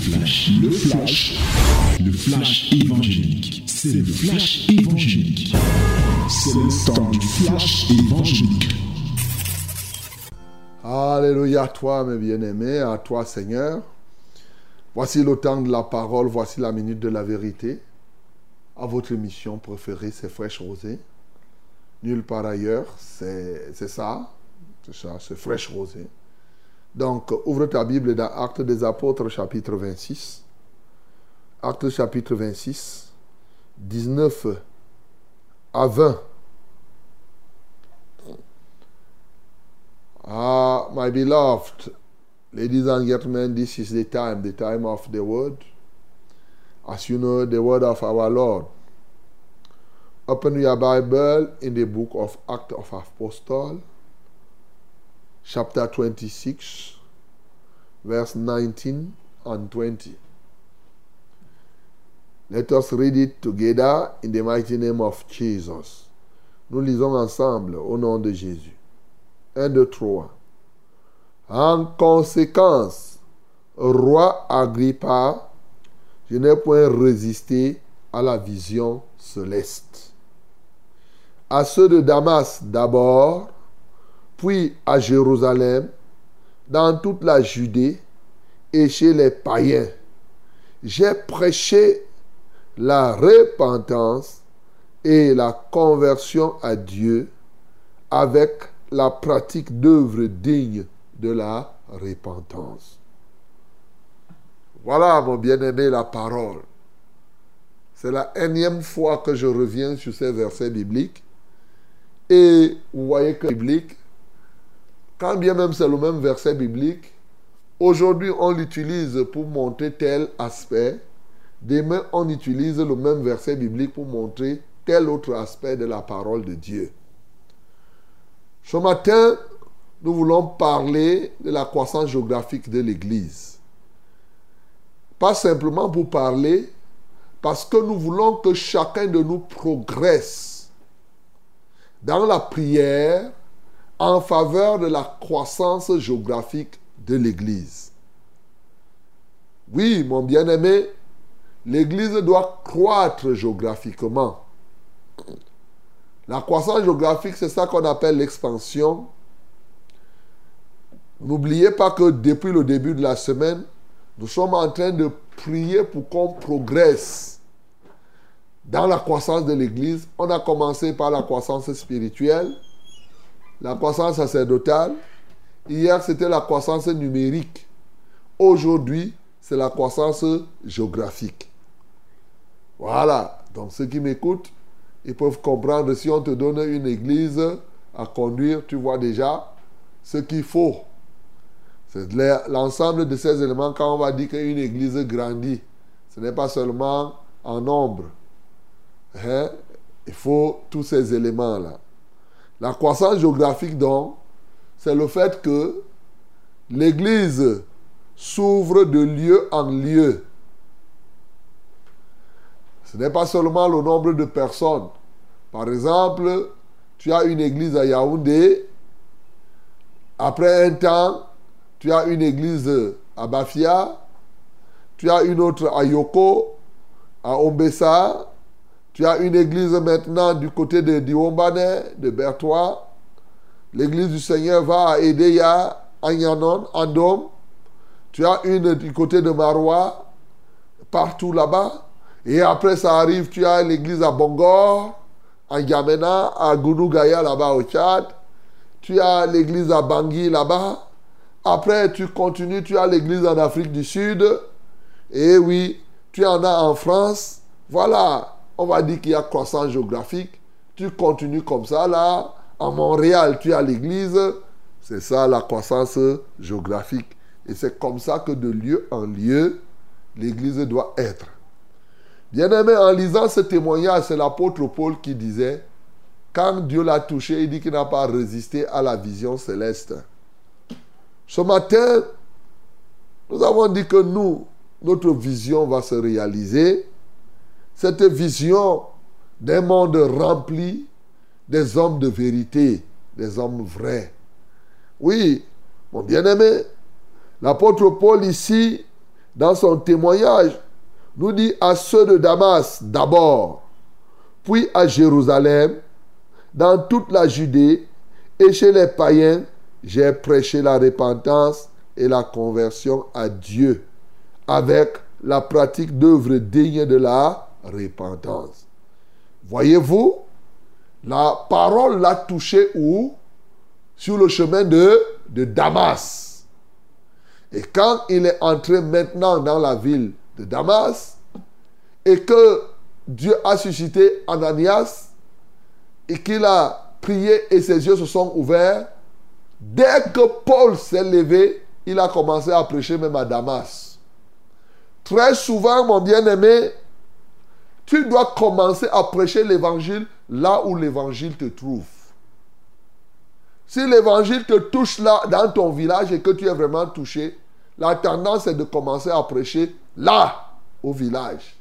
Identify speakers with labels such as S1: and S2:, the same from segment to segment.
S1: flash, le flash, le flash évangélique. C'est le flash évangélique. C'est le temps du flash évangélique.
S2: Alléluia à toi, mes bien-aimés, à toi, Seigneur. Voici le temps de la parole, voici la minute de la vérité. À votre émission préférée, c'est Fraîche Rosée. Nulle part ailleurs, c'est ça. C'est ça, c'est Fraîche Rosée. Donc, ouvre ta Bible dans Actes des Apôtres, chapitre 26. Actes chapitre 26, 19 à 20. Ah, my beloved, ladies and gentlemen, this is the time, the time of the word. As you know, the word of our Lord. Open your Bible in the book of Acts of Apostles chapter 26, verse 19 and 20. Let us read it together in the mighty name of Jesus. Nous lisons ensemble au nom de Jésus. 1, 2, 3. En conséquence, roi Agrippa, je n'ai point résisté à la vision céleste. À ceux de Damas d'abord, puis à Jérusalem, dans toute la Judée et chez les païens. J'ai prêché la repentance et la conversion à Dieu avec la pratique d'œuvres dignes de la repentance. Voilà, mon bien-aimé, la parole. C'est la énième fois que je reviens sur ces versets bibliques. Et vous voyez que biblique, quand bien même c'est le même verset biblique, aujourd'hui on l'utilise pour montrer tel aspect, demain on utilise le même verset biblique pour montrer tel autre aspect de la parole de Dieu. Ce matin, nous voulons parler de la croissance géographique de l'Église. Pas simplement pour parler, parce que nous voulons que chacun de nous progresse dans la prière, en faveur de la croissance géographique de l'Église. Oui, mon bien-aimé, l'Église doit croître géographiquement. La croissance géographique, c'est ça qu'on appelle l'expansion. N'oubliez pas que depuis le début de la semaine, nous sommes en train de prier pour qu'on progresse dans la croissance de l'Église. On a commencé par la croissance spirituelle la croissance sacerdotale. Hier, c'était la croissance numérique. Aujourd'hui, c'est la croissance géographique. Voilà. Donc, ceux qui m'écoutent, ils peuvent comprendre. Si on te donne une église à conduire, tu vois déjà ce qu'il faut. C'est l'ensemble de ces éléments quand on va dire qu'une église grandit. Ce n'est pas seulement en nombre. Hein? Il faut tous ces éléments-là. La croissance géographique, donc, c'est le fait que l'Église s'ouvre de lieu en lieu. Ce n'est pas seulement le nombre de personnes. Par exemple, tu as une église à Yaoundé. Après un temps, tu as une église à Bafia. Tu as une autre à Yoko, à Ombessa. Tu as une église maintenant du côté de Diombane, de Bertois. L'église du Seigneur va à Edeya, à Nyanon, Andom. Tu as une du côté de Marois, partout là-bas. Et après, ça arrive, tu as l'église à Bongor, à Yamena, à Gounougaya là-bas au Tchad. Tu as l'église à Bangui là-bas. Après, tu continues, tu as l'église en Afrique du Sud. Et oui, tu en as en France. Voilà, on va dire qu'il y a croissance géographique. Tu continues comme ça, là. À Montréal, tu as l'église. C'est ça la croissance géographique. Et c'est comme ça que de lieu en lieu, l'église doit être. Bien-aimé, en lisant ce témoignage, c'est l'apôtre Paul qui disait, quand Dieu l'a touché, il dit qu'il n'a pas résisté à la vision céleste. Ce matin, nous avons dit que nous, notre vision va se réaliser cette vision d'un monde rempli des hommes de vérité, des hommes vrais. Oui, mon bien-aimé, l'apôtre Paul ici dans son témoignage, nous dit à ceux de Damas d'abord, puis à Jérusalem, dans toute la Judée et chez les païens, j'ai prêché la repentance et la conversion à Dieu avec la pratique d'œuvres dignes de la repentance. Voyez-vous, la parole l'a touché où? Sur le chemin de, de Damas. Et quand il est entré maintenant dans la ville de Damas, et que Dieu a suscité Ananias, et qu'il a prié et ses yeux se sont ouverts, dès que Paul s'est levé, il a commencé à prêcher même à Damas. Très souvent, mon bien-aimé, tu dois commencer à prêcher l'évangile là où l'évangile te trouve. Si l'évangile te touche là, dans ton village, et que tu es vraiment touché, la tendance est de commencer à prêcher là, au village.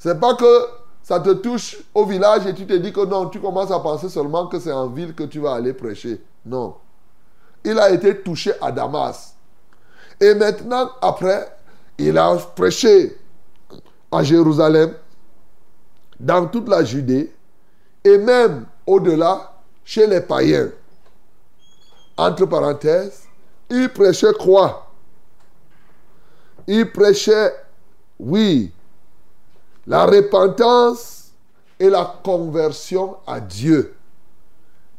S2: C'est pas que ça te touche au village et tu te dis que non, tu commences à penser seulement que c'est en ville que tu vas aller prêcher. Non. Il a été touché à Damas. Et maintenant, après, il a prêché à Jérusalem, dans toute la Judée, et même au-delà, chez les païens. Entre parenthèses, il prêchait quoi? Il prêchait, oui, la repentance et la conversion à Dieu.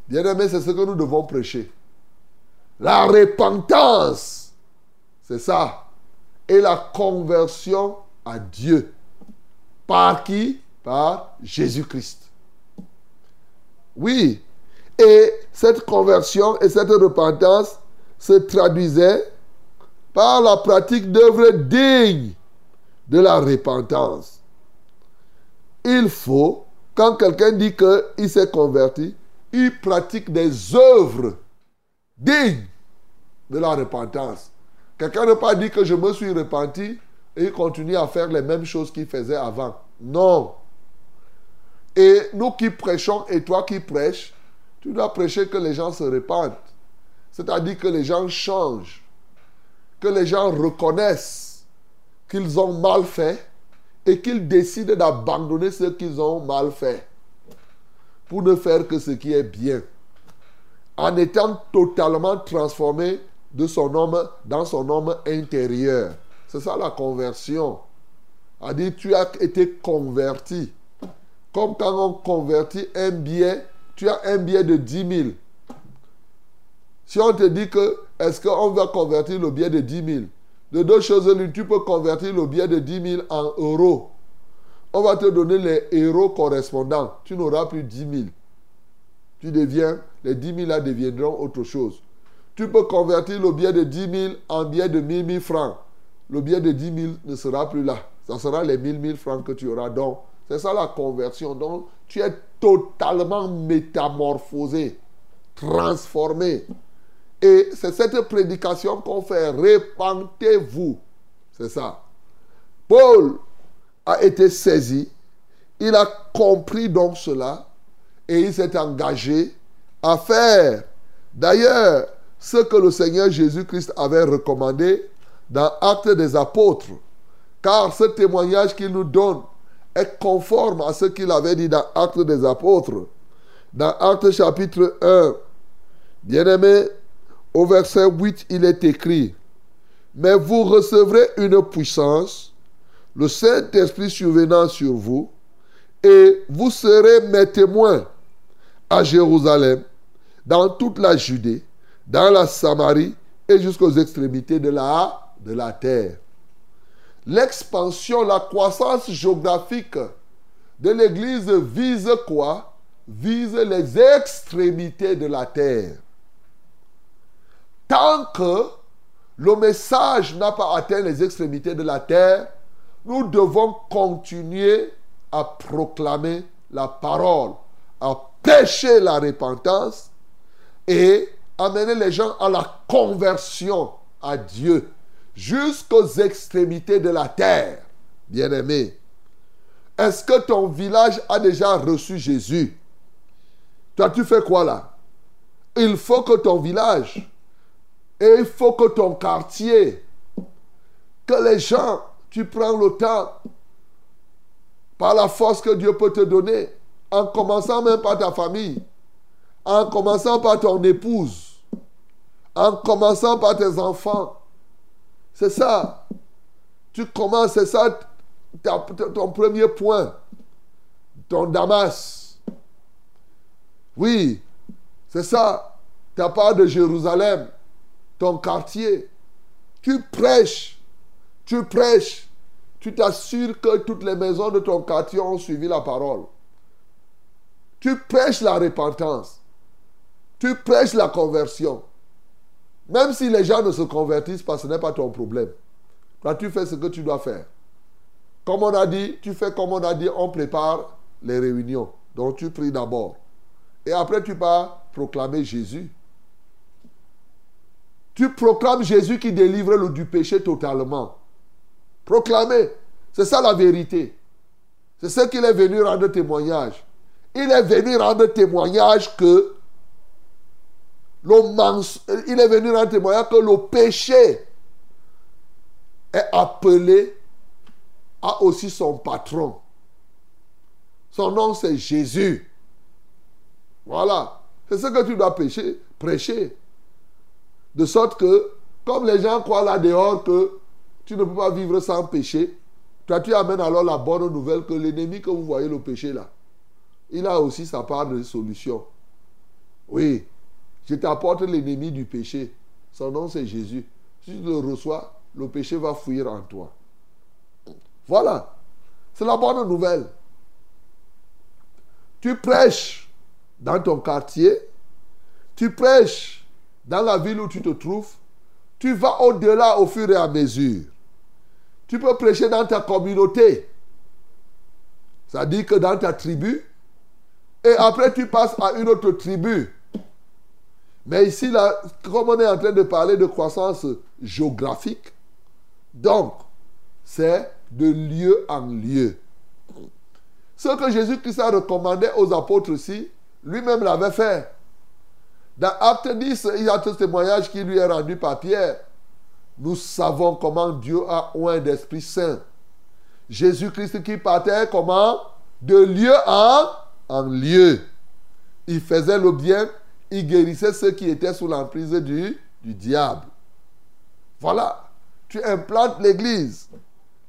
S2: Bien aimé, c'est ce que nous devons prêcher. La repentance, c'est ça. Et la conversion à Dieu. Par qui? Par Jésus-Christ. Oui. Et cette conversion et cette repentance se traduisait par la pratique d'œuvres dignes de la repentance. Il faut, quand quelqu'un dit qu'il s'est converti, il pratique des œuvres dignes de la repentance. Quelqu'un ne pas dit que je me suis repenti et il continue à faire les mêmes choses qu'il faisait avant. Non. Et nous qui prêchons et toi qui prêches, tu dois prêcher que les gens se répandent. C'est-à-dire que les gens changent. Que les gens reconnaissent qu'ils ont mal fait et qu'ils décident d'abandonner ce qu'ils ont mal fait pour ne faire que ce qui est bien. En étant totalement transformé de son homme dans son homme intérieur. C'est ça la conversion. A dit tu as été converti. Comme quand on convertit un billet, tu as un billet de 10 000. Si on te dit que est-ce qu'on va convertir le billet de 10 000, de deux choses tu peux convertir le billet de 10 000 en euros. On va te donner les euros correspondants. Tu n'auras plus 10 000. Tu deviens, les 10 000 là deviendront autre chose. Tu peux convertir le billet de 10 000 en billet de 1000 000 francs le billet de 10 000 ne sera plus là. Ce sera les 1000 000 francs que tu auras. Donc, c'est ça la conversion. Donc, tu es totalement métamorphosé, transformé. Et c'est cette prédication qu'on fait. Répentez-vous. C'est ça. Paul a été saisi. Il a compris donc cela. Et il s'est engagé à faire. D'ailleurs, ce que le Seigneur Jésus-Christ avait recommandé dans Actes des Apôtres, car ce témoignage qu'il nous donne est conforme à ce qu'il avait dit dans Actes des Apôtres. Dans Actes chapitre 1, bien-aimé, au verset 8, il est écrit, Mais vous recevrez une puissance, le Saint-Esprit survenant sur vous, et vous serez mes témoins à Jérusalem, dans toute la Judée, dans la Samarie et jusqu'aux extrémités de la de la terre. L'expansion, la croissance géographique de l'Église vise quoi? Vise les extrémités de la terre. Tant que le message n'a pas atteint les extrémités de la terre, nous devons continuer à proclamer la parole, à pêcher la repentance et amener les gens à la conversion à Dieu jusqu'aux extrémités de la terre. Bien-aimé, est-ce que ton village a déjà reçu Jésus? Toi, tu fais quoi là? Il faut que ton village et il faut que ton quartier que les gens, tu prends le temps, par la force que Dieu peut te donner, en commençant même par ta famille, en commençant par ton épouse, en commençant par tes enfants. C'est ça. Tu commences, c'est ça ton premier point, ton Damas. Oui, c'est ça, ta part de Jérusalem, ton quartier. Tu prêches, tu prêches, tu t'assures que toutes les maisons de ton quartier ont suivi la parole. Tu prêches la repentance. Tu prêches la conversion. Même si les gens ne se convertissent pas, ce n'est pas ton problème. Toi, tu fais ce que tu dois faire. Comme on a dit, tu fais comme on a dit, on prépare les réunions. Donc tu pries d'abord. Et après, tu pars proclamer Jésus. Tu proclames Jésus qui délivre le du péché totalement. Proclamer. C'est ça la vérité. C'est ce qu'il est venu rendre témoignage. Il est venu rendre témoignage que il est venu rendre témoignage que le péché est appelé a aussi son patron. Son nom, c'est Jésus. Voilà. C'est ce que tu dois prêcher. De sorte que, comme les gens croient là dehors que tu ne peux pas vivre sans péché, toi tu amènes alors la bonne nouvelle que l'ennemi que vous voyez le péché là, il a aussi sa part de solution. Oui, je t'apporte l'ennemi du péché. Son nom c'est Jésus. Si tu le reçois, le péché va fuir en toi. Voilà. C'est la bonne nouvelle. Tu prêches dans ton quartier, tu prêches dans la ville où tu te trouves, tu vas au-delà au fur et à mesure. Tu peux prêcher dans ta communauté. Dit que dans ta tribu. Et après, tu passes à une autre tribu. Mais ici, comme on est en train de parler de croissance géographique, donc, c'est de lieu en lieu. Ce que Jésus-Christ a recommandé aux apôtres aussi, lui-même l'avait fait. Dans Acte 10, il y a ce témoignage qui lui est rendu par Pierre. Nous savons comment Dieu a oint d'Esprit Saint. Jésus-Christ qui partait comment? De lieu en, en lieu. Il faisait le bien, il guérissait ceux qui étaient sous l'emprise du, du diable. Voilà. Tu implantes l'église.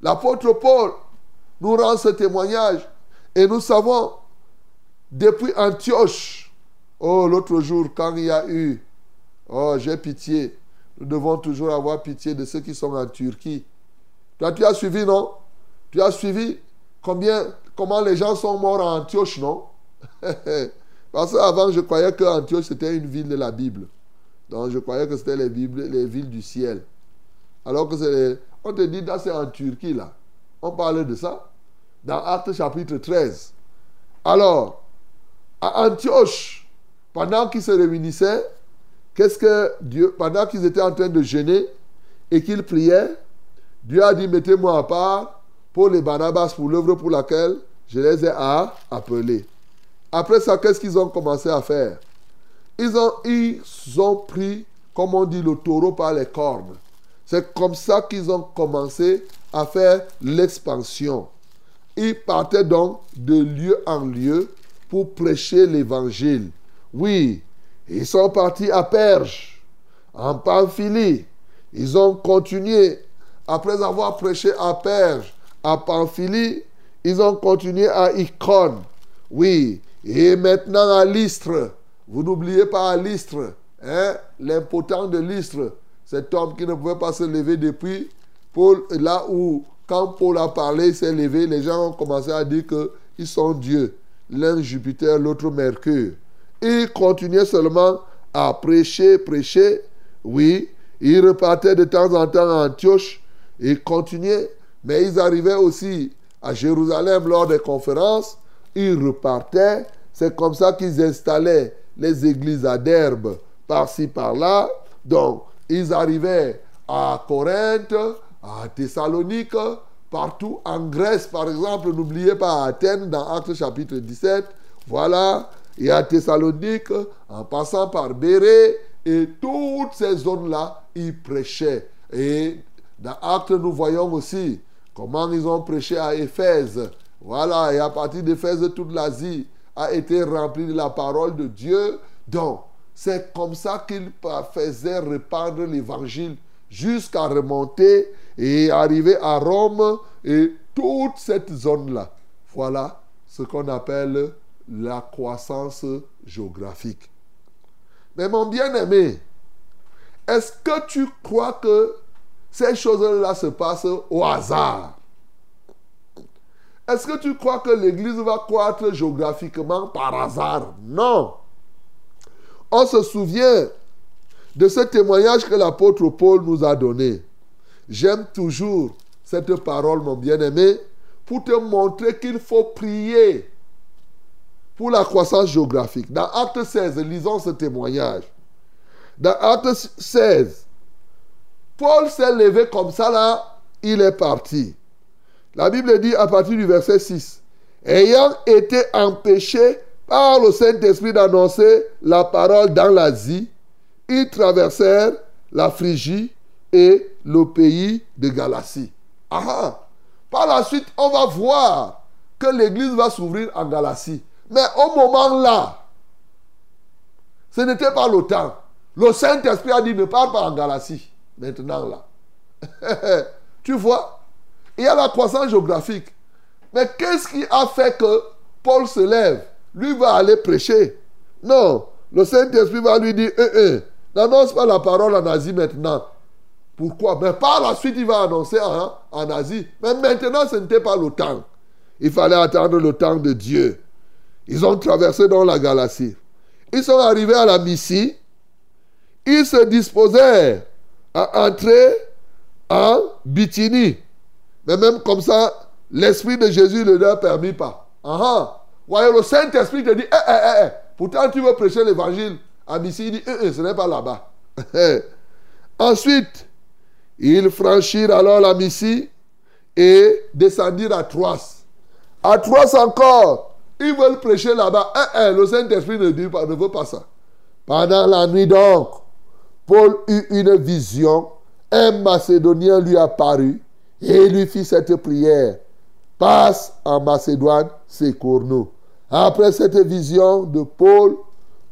S2: L'apôtre Paul nous rend ce témoignage. Et nous savons, depuis Antioche, oh, l'autre jour, quand il y a eu, oh, j'ai pitié, nous devons toujours avoir pitié de ceux qui sont en Turquie. Toi, tu as suivi, non? Tu as suivi combien, comment les gens sont morts à Antioche, non? Parce qu'avant, je croyais que Antioche, c'était une ville de la Bible. Donc, je croyais que c'était les, les villes du ciel. Alors que c'est on te dit, là, c'est en Turquie, là. On parle de ça dans Actes chapitre 13. Alors, à Antioche, pendant qu'ils se réunissaient, qu'est-ce que Dieu, pendant qu'ils étaient en train de jeûner et qu'ils priaient, Dieu a dit, mettez-moi à part pour les Barnabas, pour l'œuvre pour laquelle je les ai appelés. Après ça, qu'est-ce qu'ils ont commencé à faire? Ils ont, pris, comme on dit, le taureau par les cornes. C'est comme ça qu'ils ont commencé à faire l'expansion. Ils partaient donc de lieu en lieu pour prêcher l'évangile. Oui, ils sont partis à Perge, en Pamphylie. Ils ont continué, après avoir prêché à Perge, à Pamphylie, ils ont continué à Icône. Oui, et maintenant à Lystre. Vous n'oubliez pas à Lystre, hein, l'impotent de Lystre cet homme qui ne pouvait pas se lever depuis Paul, là où, quand Paul a parlé, s'est levé, les gens ont commencé à dire qu'ils sont Dieu. L'un Jupiter, l'autre Mercure. Il continuait seulement à prêcher, prêcher. Oui, il repartait de temps en temps à Antioche. Il continuait. Mais ils arrivaient aussi à Jérusalem lors des conférences. Ils repartaient. C'est comme ça qu'ils installaient les églises à d'herbe par-ci, par-là. Donc, ils arrivaient à Corinthe, à Thessalonique, partout en Grèce, par exemple. N'oubliez pas Athènes, dans Actes chapitre 17. Voilà. Et à Thessalonique, en passant par Béré, et toutes ces zones-là, ils prêchaient. Et Dans Actes, nous voyons aussi comment ils ont prêché à Éphèse. Voilà, et à partir d'Éphèse, toute l'Asie a été remplie de la parole de Dieu. Donc, c'est comme ça qu'ils faisaient répandre l'évangile jusqu'à remonter et arriver à Rome et toute cette zone-là. Voilà ce qu'on appelle la croissance géographique. Mais mon bien-aimé, est-ce que tu crois que ces choses-là se passent au hasard? Est-ce que tu crois que l'Église va croître géographiquement par hasard? Non. On se souvient de ce témoignage que l'apôtre Paul nous a donné. J'aime toujours cette parole, mon bien-aimé, pour te montrer qu'il faut prier pour la croissance géographique. Dans Acte 16, lisons ce témoignage. Dans Acte 16, Paul s'est levé comme ça là, il est parti. La Bible dit à partir du verset 6, ayant été empêché par le Saint-Esprit d'annoncer la parole dans l'Asie, ils traversèrent la Phrygie et le pays de Galatie. Ah, par la suite, on va voir que l'église va s'ouvrir en Galatie. Mais au moment là, ce n'était pas le temps. Le Saint-Esprit a dit ne parle pas en Galatie. Maintenant là. tu vois, il y a la croissance géographique. Mais qu'est-ce qui a fait que Paul se lève? Lui va aller prêcher. Non, le Saint-Esprit va lui dire, eh, eh, n'annonce pas la parole en Asie maintenant. Pourquoi? Mais par la suite, il va annoncer en, Asie. Mais maintenant, ce n'était pas le temps. Il fallait attendre le temps de Dieu. Ils ont traversé dans la galaxie. Ils sont arrivés à la Missie. Ils se disposaient à entrer en Bithynie. Mais même comme ça, l'Esprit de Jésus ne leur permis pas. Ah Voyez, le Saint-Esprit te dit, eh, eh, eh, eh. pourtant tu veux prêcher l'évangile à Missie. Il dit, eh, eh, ce n'est pas là-bas. Ensuite, ils franchirent alors la Missie et descendirent à Troas. À Troas encore, ils veulent prêcher là-bas. Eh, eh, le Saint-Esprit ne, ne veut pas ça. Pendant la nuit donc, Paul eut une vision. Un Macédonien lui apparut et lui fit cette prière. Passe en Macédoine, secours-nous. Après cette vision de Paul,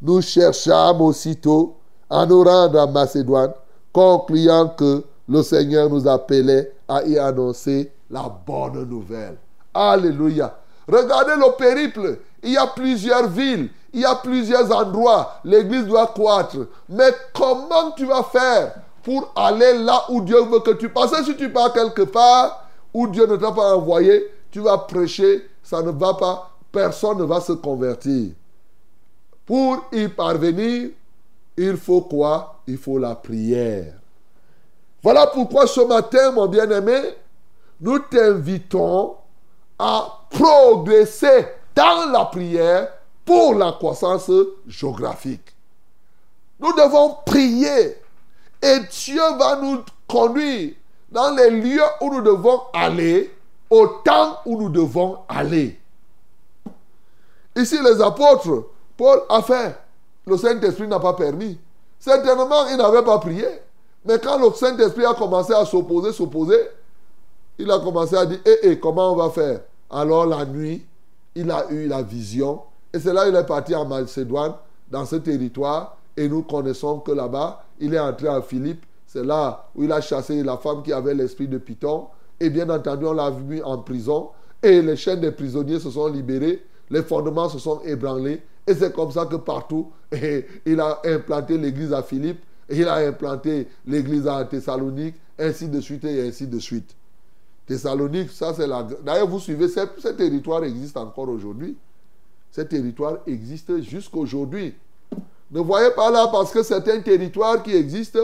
S2: nous cherchâmes aussitôt à nous rendre en Macédoine, concluant que le Seigneur nous appelait à y annoncer la bonne nouvelle. Alléluia. Regardez le périple. Il y a plusieurs villes, il y a plusieurs endroits. L'église doit croître. Mais comment tu vas faire pour aller là où Dieu veut que tu passes Si tu pars quelque part où Dieu ne t'a pas envoyé, tu vas prêcher, ça ne va pas. Personne ne va se convertir. Pour y parvenir, il faut quoi? Il faut la prière. Voilà pourquoi ce matin, mon bien-aimé, nous t'invitons à progresser dans la prière pour la croissance géographique. Nous devons prier et Dieu va nous conduire dans les lieux où nous devons aller, au temps où nous devons aller. Ici, les apôtres, Paul a fait. Le Saint-Esprit n'a pas permis. Certainement, il n'avait pas prié. Mais quand le Saint-Esprit a commencé à s'opposer, s'opposer, il a commencé à dire, hé, eh, eh, comment on va faire? Alors la nuit, il a eu la vision. Et c'est là qu'il est parti en Macédoine, dans ce territoire. Et nous connaissons que là-bas, il est entré à Philippe. C'est là où il a chassé la femme qui avait l'esprit de Python. Et bien entendu, on l'a mis en prison. Et les chaînes des prisonniers se sont libérées. Les fondements se sont ébranlés. Et c'est comme ça que partout, il a implanté l'église à Philippe il a implanté l'église à Thessalonique, ainsi de suite et ainsi de suite. Thessalonique, ça c'est la... D'ailleurs, vous suivez, ce, territoire existe encore aujourd'hui. Ce territoire existe jusqu'aujourd'hui. Ne voyez pas là parce que c'est un territoire qui existe,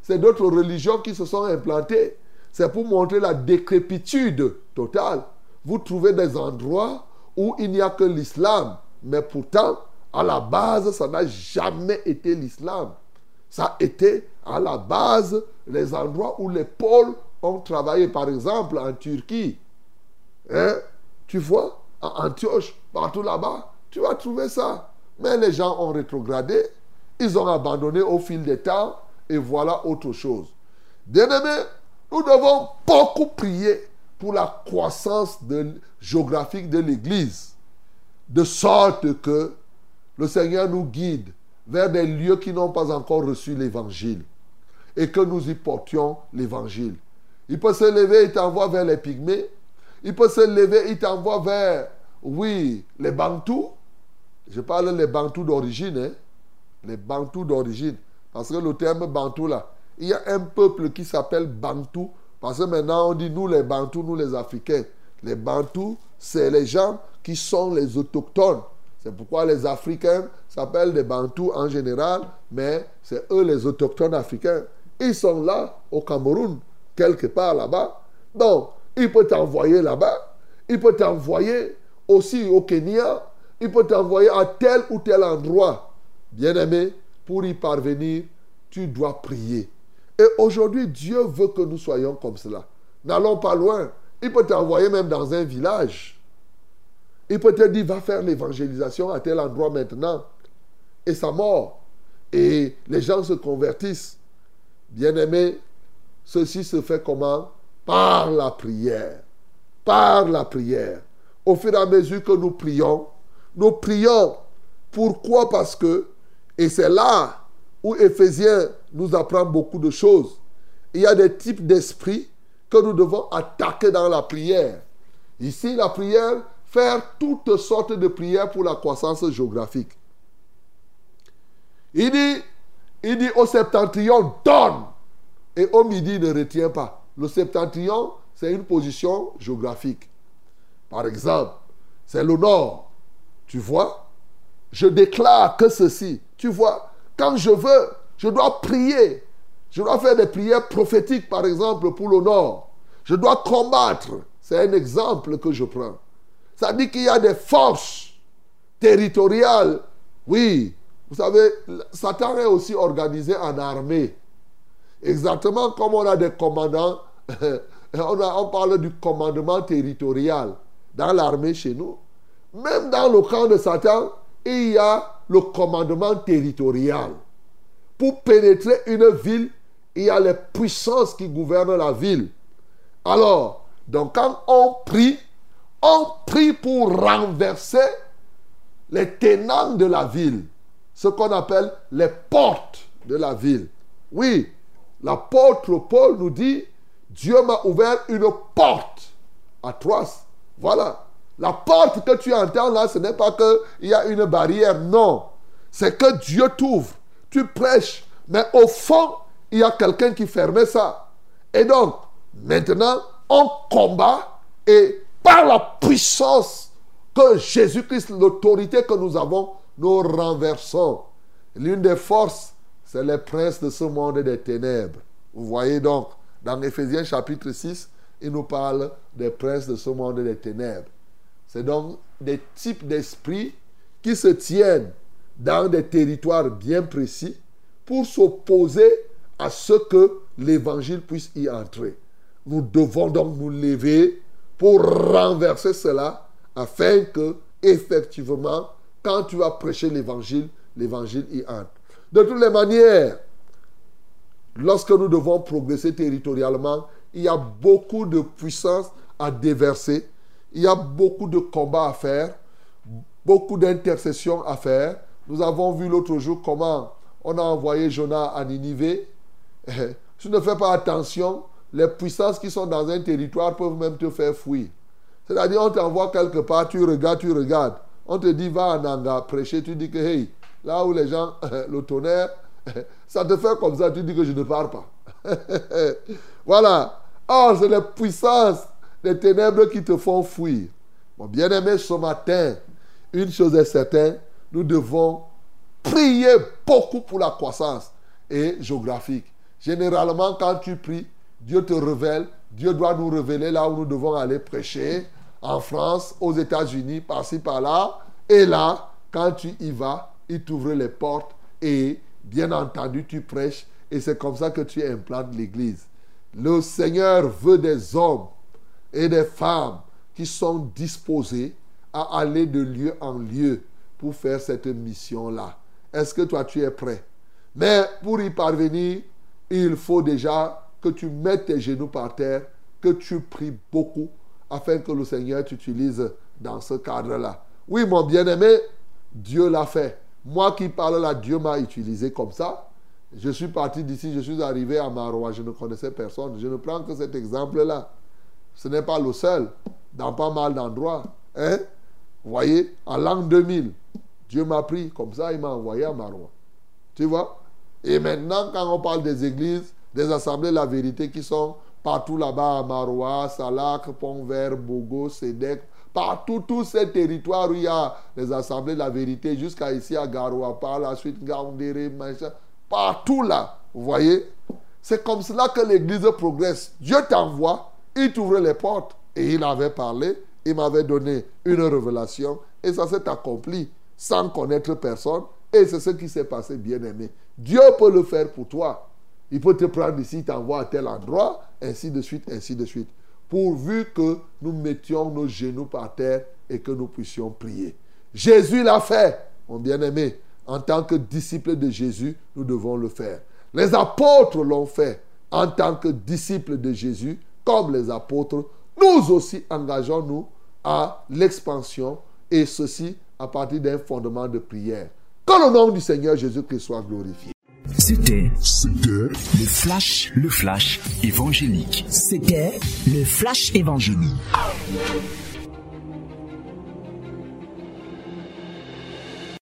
S2: c'est d'autres religions qui se sont implantées. C'est pour montrer la décrépitude totale. Vous trouvez des endroits où il n'y a que l'islam, mais pourtant, à la base, ça n'a jamais été l'islam. Ça a été à la base les endroits où les pôles ont travaillé. Par exemple, en Turquie. Hein? Tu vois, à Antioche, partout là-bas, tu vas trouver ça. Mais les gens ont rétrogradé. Ils ont abandonné au fil des temps. Et voilà autre chose. Bien aimé, Nous devons beaucoup prier pour la croissance géographique de l'Église, de sorte que le Seigneur nous guide vers des lieux qui n'ont pas encore reçu l'Évangile et que nous y portions l'Évangile. Il peut se lever, il t'envoie vers les pygmées. Il peut se lever, il t'envoie vers, oui, les Bantous. Je parle des Bantous d'origine, hein? les Bantous d'origine. Parce que le terme Bantou, là, il y a un peuple qui s'appelle Bantou. Parce que maintenant, on dit nous les Bantous, nous les Africains. Les Bantous, c'est les gens qui sont les autochtones. C'est pourquoi les Africains s'appellent des Bantous en général, mais c'est eux les autochtones africains. Ils sont là au Cameroun, quelque part là-bas. Donc, il peut t'envoyer là-bas. Il peut t'envoyer aussi au Kenya. Il peut t'envoyer à tel ou tel endroit. Bien-aimé, pour y parvenir, tu dois prier. Et aujourd'hui, Dieu veut que nous soyons comme cela. N'allons pas loin. Il peut t'envoyer même dans un village. Il peut te dire, va faire l'évangélisation à tel endroit maintenant. Et sa mort. Et les gens se convertissent. Bien-aimé, ceci se fait comment? Par la prière. Par la prière. Au fur et à mesure que nous prions, nous prions. Pourquoi? Parce que, et c'est là où Éphésiens nous apprend beaucoup de choses. Il y a des types d'esprits que nous devons attaquer dans la prière. Ici, la prière, faire toutes sortes de prières pour la croissance géographique. Il dit, il dit au septentrion, donne. Et au midi, ne retient pas. Le septentrion, c'est une position géographique. Par exemple, c'est le nord. Tu vois? Je déclare que ceci. Tu vois? Quand je veux, je dois prier. Je dois faire des prières prophétiques, par exemple, pour le nord. Je dois combattre. C'est un exemple que je prends. Ça dit qu'il y a des forces territoriales. Oui, vous savez, Satan est aussi organisé en armée. Exactement comme on a des commandants. on, parle du commandement territorial dans l'armée chez nous. Même dans le camp de Satan, il y a le commandement territorial. Pour pénétrer une ville, il y a les puissances qui gouvernent la ville. Alors, donc quand on prie, on prie pour renverser les tenants de la ville, ce qu'on appelle les portes de la ville. Oui, l'apôtre Paul nous dit, Dieu m'a ouvert une porte à Troas. Voilà. La porte que tu entends là, ce n'est pas qu'il y a une barrière, non. C'est que Dieu t'ouvre. Tu prêches, mais au fond, il y a quelqu'un qui fermait ça. Et donc, maintenant, on combat et par la puissance que Jésus-Christ, l'autorité que nous avons, nous renversons. L'une des forces, c'est les princes de ce monde des ténèbres. Vous voyez donc, dans Ephésiens chapitre 6, il nous parle des princes de ce monde des ténèbres. C'est donc des types d'esprits qui se tiennent dans des territoires bien précis pour s'opposer à ce que l'évangile puisse y entrer. Nous devons donc nous lever pour renverser cela afin que, effectivement, quand tu vas prêcher l'évangile, l'évangile y entre. De toutes les manières, lorsque nous devons progresser territorialement, il y a beaucoup de puissance à déverser, il y a beaucoup de combats à faire, beaucoup d'intercessions à faire. Nous avons vu l'autre jour comment on a envoyé Jonah à Ninive. Tu ne fais pas attention, les puissances qui sont dans un territoire peuvent même te faire fuir. C'est-à-dire, on t'envoie quelque part, tu regardes, tu regardes. On te dit, va en Anga prêcher, tu dis que, hey, là où les gens, le tonnerre, ça te fait comme ça, tu dis que je ne pars pas. voilà. Oh, c'est les puissances des ténèbres qui te font fuir. Mon bien-aimé, ce matin, une chose est certaine, nous devons prier beaucoup pour la croissance et géographique. Généralement, quand tu pries, Dieu te révèle, Dieu doit nous révéler là où nous devons aller prêcher, en France, aux États-Unis, par-ci, par-là. Et là, quand tu y vas, il t'ouvre les portes et, bien entendu, tu prêches. Et c'est comme ça que tu implantes l'Église. Le Seigneur veut des hommes et des femmes qui sont disposés à aller de lieu en lieu pour faire cette mission-là. Est-ce que toi, tu es prêt? Mais pour y parvenir, il faut déjà que tu mettes tes genoux par terre, que tu pries beaucoup, afin que le Seigneur t'utilise dans ce cadre-là. Oui, mon bien-aimé, Dieu l'a fait. Moi qui parle là, Dieu m'a utilisé comme ça. Je suis parti d'ici, je suis arrivé à Marois, je ne connaissais personne. Je ne prends que cet exemple-là. Ce n'est pas le seul, dans pas mal d'endroits. Hein? Vous voyez, en l'an 2000, Dieu m'a pris comme ça, il m'a envoyé à Marois. Tu vois? Et maintenant, quand on parle des églises, des assemblées, la vérité qui sont partout là-bas à Marois, Salak, Pont-Vert, Bogo, Sédec, partout, tous ces territoires où il y a les assemblées la vérité, jusqu'à ici à Garoua, par la suite, Gaoundéré, machin, partout là, vous voyez? C'est comme cela que l'église progresse. Dieu t'envoie, il t'ouvre les portes. Et il avait parlé, il m'avait donné une révélation, et ça s'est accompli sans connaître personne. Et c'est ce qui s'est passé, bien aimé. Dieu peut le faire pour toi. Il peut te prendre ici, t'envoie à tel endroit, ainsi de suite, ainsi de suite. Pourvu que nous mettions nos genoux par terre et que nous puissions prier. Jésus l'a fait, mon bien-aimé. En tant que disciple de Jésus, nous devons le faire. Les apôtres l'ont fait. En tant que disciples de Jésus, comme les apôtres, nous aussi engageons-nous à l'expansion et ceci à partir d'un fondement de prière. Que le nom du Seigneur Jésus-Christ soit glorifié.
S3: C'était
S1: C'était
S3: le flash, le flash évangélique.
S4: C'était le flash évangélique.